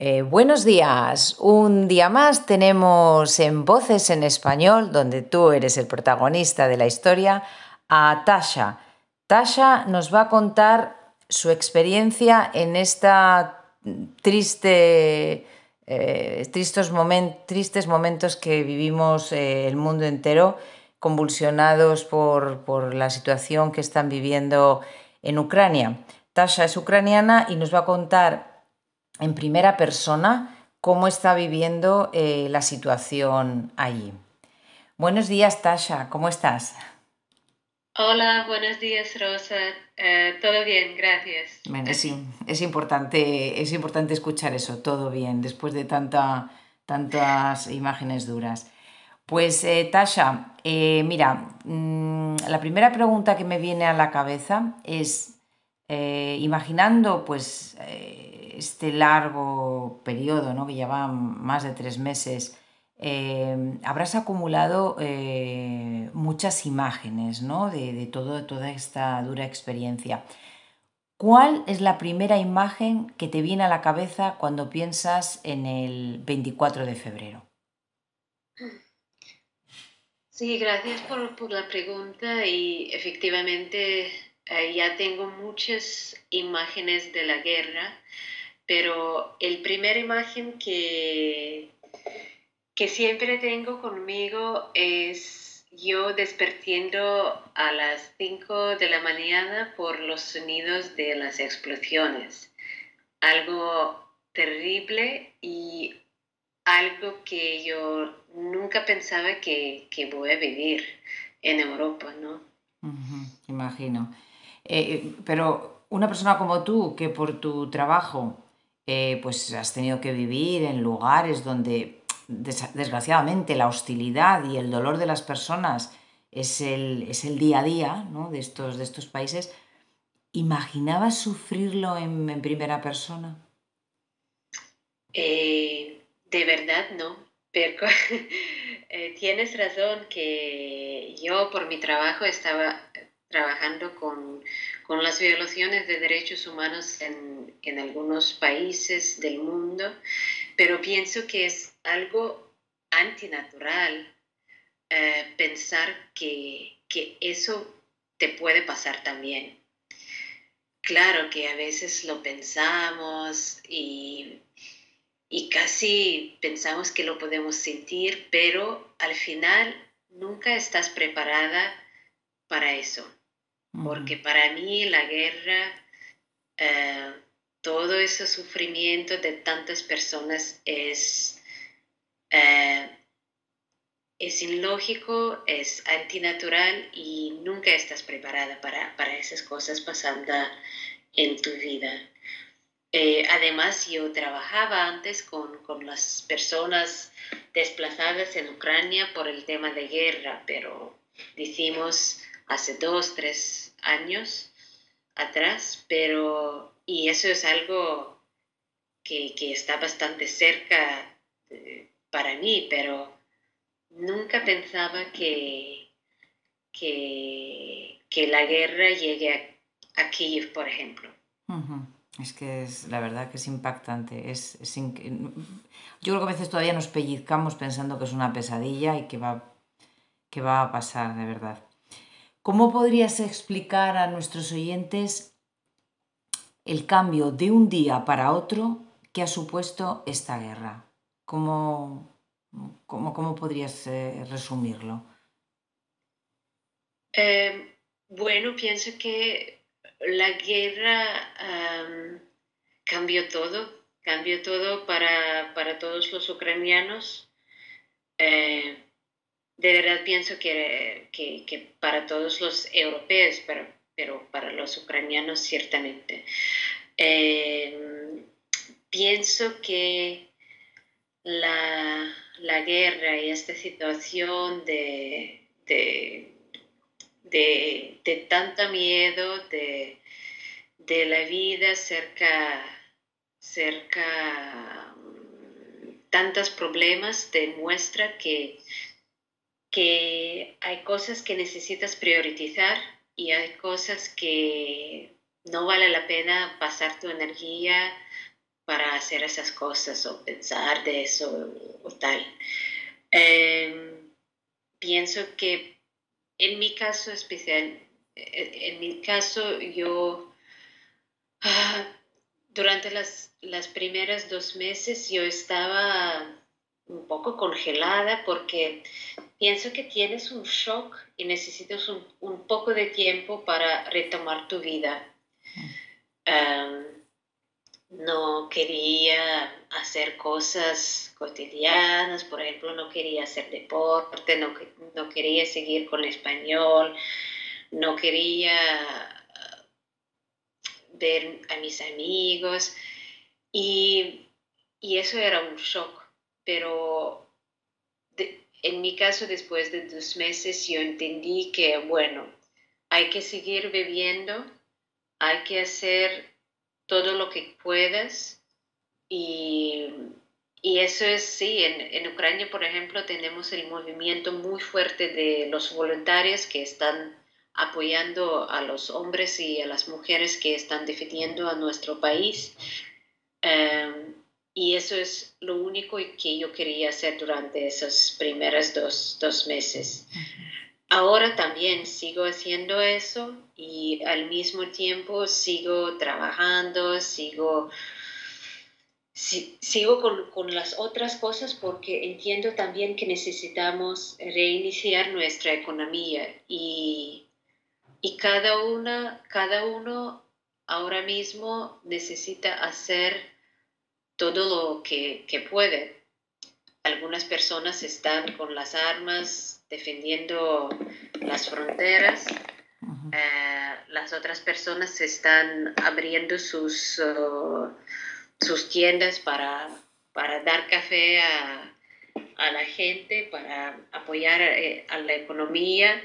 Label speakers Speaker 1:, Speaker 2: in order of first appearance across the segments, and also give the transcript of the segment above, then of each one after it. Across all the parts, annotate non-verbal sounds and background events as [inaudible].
Speaker 1: Eh, buenos días. Un día más tenemos en Voces en Español, donde tú eres el protagonista de la historia, a Tasha. Tasha nos va a contar su experiencia en esta triste, eh, tristes, momentos que vivimos eh, el mundo entero, convulsionados por, por la situación que están viviendo en Ucrania. Tasha es ucraniana y nos va a contar en primera persona cómo está viviendo eh, la situación allí. Buenos días, Tasha, ¿cómo estás?
Speaker 2: Hola, buenos días, Rosa. Eh, todo bien, gracias.
Speaker 1: es, importante, es importante escuchar eso, todo bien, después de tanta, tantas imágenes duras. Pues, eh, Tasha, mira, mm, la primera pregunta que me viene a la cabeza es, imaginando pues este largo periodo, ¿no? que lleva más de tres meses, eh, habrás acumulado eh, muchas imágenes ¿no? de, todo, toda esta dura experiencia. ¿Cuál es la primera imagen que te viene a la cabeza cuando piensas en el 24 de febrero?
Speaker 2: Sí, gracias por, por la pregunta y efectivamente eh, ya tengo muchas imágenes de la guerra pero el primer imagen que, que siempre tengo conmigo es yo despertiendo a las 5 de la mañana por los sonidos de las explosiones. Algo terrible y algo que yo nunca pensaba que, que voy a vivir en Europa, ¿no?
Speaker 1: imagino. Eh, pero una persona como tú, que por tu trabajo eh, pues has tenido que vivir en lugares donde desgraciadamente la hostilidad y el dolor de las personas es el, es el día a día de, estos, de estos países. ¿Imaginabas sufrirlo en, primera persona?
Speaker 2: Eh, de verdad no, pero [laughs] eh, tienes razón que yo por mi trabajo estaba trabajando con, con las violaciones de derechos humanos en, en, algunos países del mundo, pero pienso que es algo antinatural eh, pensar que, que eso te puede pasar también. Claro que a veces lo pensamos y, y casi pensamos que lo podemos sentir, pero al final nunca estás preparada para eso porque para mí la guerra, eh, todo ese sufrimiento de tantas personas es, eh, es ilógico, es antinatural y nunca estás preparada para, para esas cosas pasando en tu vida. Eh, además, yo trabajaba antes con, con, las personas desplazadas en Ucrania por el tema de guerra, pero decimos hace dos, tres años atrás, pero, y eso es algo que, está bastante cerca eh, para mí, pero nunca pensaba que, que, la guerra llegue a, Kiev, por ejemplo.
Speaker 1: Es que es la verdad que es impactante. Es, Yo creo que a veces todavía nos pellizcamos pensando que es una pesadilla y que va, que va a pasar de verdad. ¿Cómo podrías explicar a nuestros oyentes el cambio de un día para otro que ha supuesto esta guerra? ¿Cómo, cómo, podrías eh, resumirlo?
Speaker 2: Em, bueno, pienso que la guerra cambió todo, cambió todo para, para todos los ucranianos. Eh, de verdad pienso que, que, para todos los europeos, pero, pero para los ucranianos ciertamente. Em, pienso que la, la, guerra y esta situación de, de, de, de tanta miedo, de, de la vida cerca, cerca tantos problemas demuestra que que hay cosas que necesitas priorizar y hay cosas que no vale la pena pasar tu energía para hacer esas cosas o pensar de eso o, tal. Em, pienso que en mi caso especial, e, en mi caso yo, ah, durante las, las primeras dos meses yo estaba un poco congelada porque pienso que tienes un shock y necesitas un, un poco de tiempo para retomar tu vida. Em, no quería hacer cosas cotidianas, por ejemplo, no quería hacer deporte, no, no quería seguir con español, no quería ver a mis amigos y, y eso era un shock, pero en mi caso después de dos meses yo entendí que, bueno, hay que seguir bebiendo, hay que hacer todo lo que puedas y, y eso es, sí, en, en, Ucrania, por ejemplo, tenemos el movimiento muy fuerte de los voluntarios que están apoyando a los hombres y a las mujeres que están defendiendo a nuestro país. Um, y eso es lo único que yo quería hacer durante esos primeros dos, dos meses. Ahora también sigo haciendo eso y al mismo tiempo sigo trabajando, sigo, sigo con, con, las otras cosas porque entiendo también que necesitamos reiniciar nuestra economía y, y cada, una, cada uno ahora mismo necesita hacer todo lo que, que puede. Algunas personas están con las armas defendiendo las fronteras. Eh, las otras personas están abriendo sus, uh, sus tiendas para, para, dar café a, a, la gente, para apoyar eh, a la economía.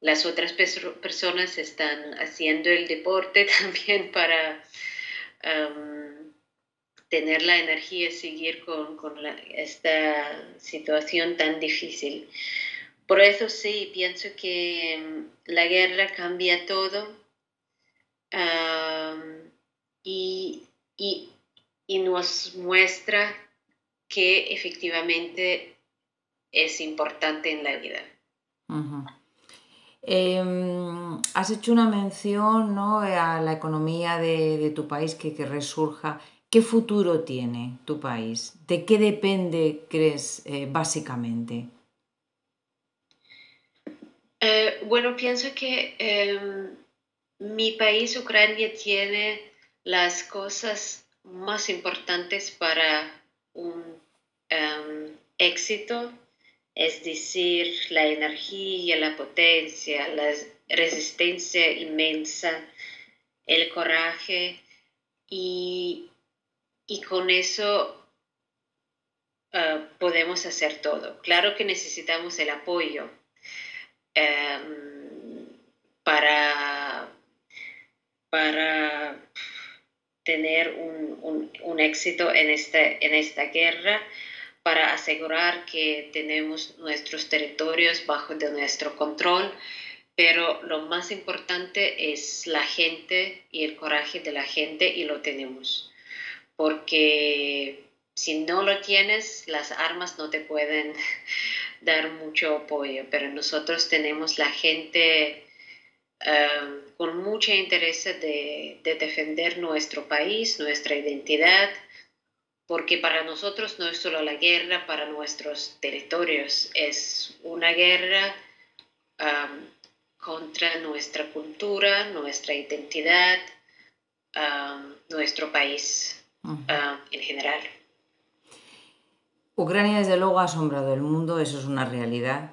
Speaker 2: Las otras personas están haciendo el deporte [laughs] también para um, tener la energía y seguir con, con esta situación tan difícil. Por eso sí, pienso que mm, la guerra cambia todo y, nos muestra que efectivamente es importante en la vida.
Speaker 1: Em, has hecho una mención ¿no? a la economía de, tu país que, que, resurja. ¿Qué futuro tiene tu país? ¿De qué depende, crees, eh, básicamente?
Speaker 2: Eh, bueno, pienso que em, mi país, Ucrania, tiene las cosas más importantes para un em, éxito, es decir, la energía, la potencia, la resistencia inmensa, el coraje y, con eso eh, podemos hacer todo. Claro que necesitamos el apoyo Em, para, para tener un, un, éxito en, este, en esta guerra, para asegurar que tenemos nuestros territorios bajo de nuestro control, pero lo más importante es la gente y el coraje de la gente y lo tenemos, porque si no lo tienes, las armas no te pueden [laughs] dar mucho apoyo, pero nosotros tenemos la gente um, con mucho interés de, defender nuestro país, nuestra identidad, porque para nosotros no es solo la guerra para nuestros territorios, es una guerra um, contra nuestra cultura, nuestra identidad, um, nuestro país en general.
Speaker 1: Ucrania desde luego ha asombrado el mundo, eso es una realidad,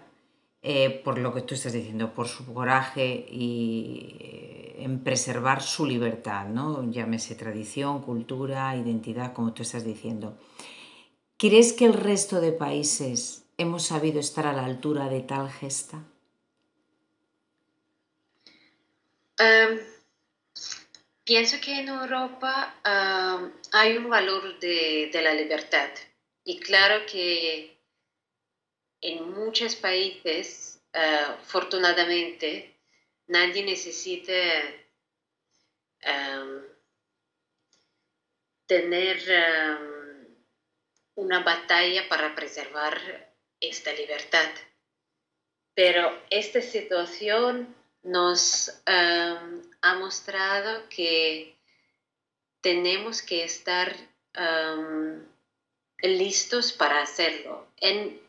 Speaker 1: eh, por lo que tú estás diciendo, por su coraje y eh, en preservar su libertad, ¿no? llámese tradición, cultura, identidad, como tú estás diciendo. ¿Crees que el resto de países hemos sabido estar a la altura de tal gesta?
Speaker 2: Pienso que en Europa hay un valor de la libertad y claro que en muchos países, uh, afortunadamente, nadie necesita tener una batalla para preservar esta libertad. Pero esta situación nos ha mostrado que tenemos que estar listos para hacerlo, en,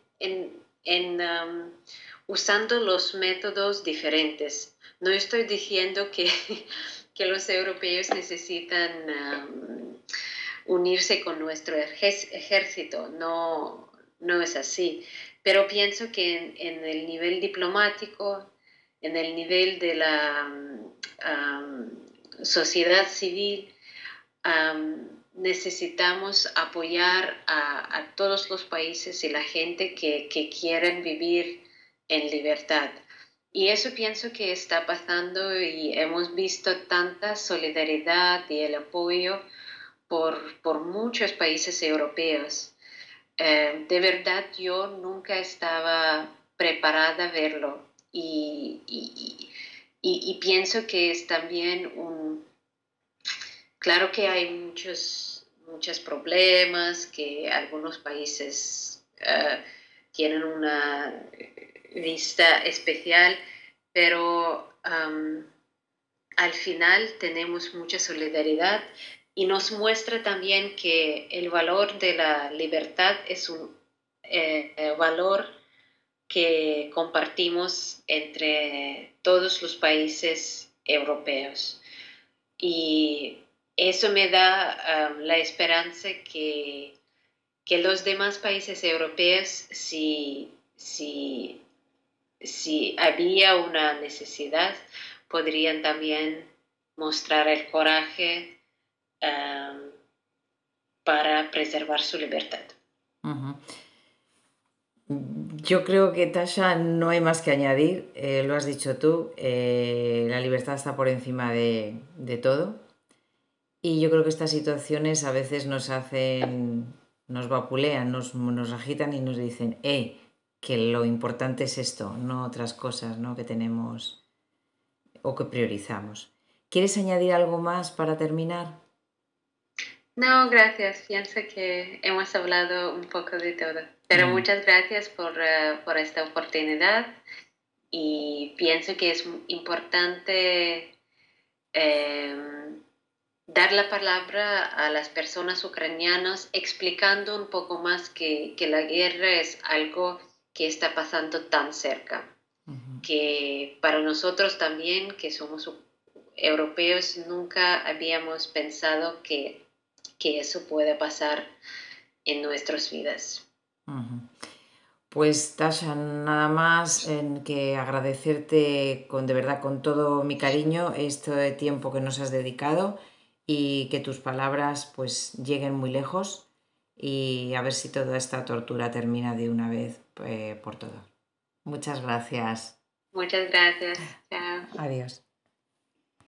Speaker 2: usando los métodos diferentes. No estoy diciendo que, [laughs] que los europeos necesitan unirse con nuestro ejército, no, no es así. Pero pienso que en, el nivel diplomático, en el nivel de la sociedad civil, necesitamos apoyar a, todos los países y la gente que, que quieren vivir en libertad. Y eso pienso que está pasando y hemos visto tanta solidaridad y el apoyo por, muchos países europeos. Eh, de verdad yo nunca estaba preparada a verlo y, pienso que es también un... Claro que hay muchos, muchos problemas, que algunos países eh, tienen una vista especial, pero al final tenemos mucha solidaridad y nos muestra también que el valor de la libertad es un eh, valor que compartimos entre todos los países europeos. Y eso me da um, la esperanza que, que, los demás países europeos, si, si, si había una necesidad, podrían también mostrar el coraje Em, para preservar su libertad.
Speaker 1: Yo creo que, Tasha, no hay más que añadir, eh, lo has dicho tú, eh, la libertad está por encima de, todo y yo creo que estas situaciones a veces nos hacen, nos vapulean, nos, nos agitan y nos dicen, eh, que lo importante es esto, no otras cosas ¿no? que tenemos o que priorizamos. ¿Quieres añadir algo más para terminar?
Speaker 2: No, gracias. Pienso que hemos hablado un poco de todo. Pero mm. muchas gracias eh, por, esta oportunidad y pienso que es importante em, dar la palabra a las personas ucranianas explicando un poco más que, la guerra es algo que está pasando tan cerca, que para nosotros también, que somos europeos, nunca habíamos pensado que que eso puede pasar en nuestras vidas.
Speaker 1: Pues Tasha, nada más en que agradecerte con de verdad con todo mi cariño este tiempo que nos has dedicado y que tus palabras pues lleguen muy lejos y a ver si toda esta tortura termina de una vez eh, por todo. Muchas gracias.
Speaker 2: Muchas gracias. Chao.
Speaker 1: Adiós.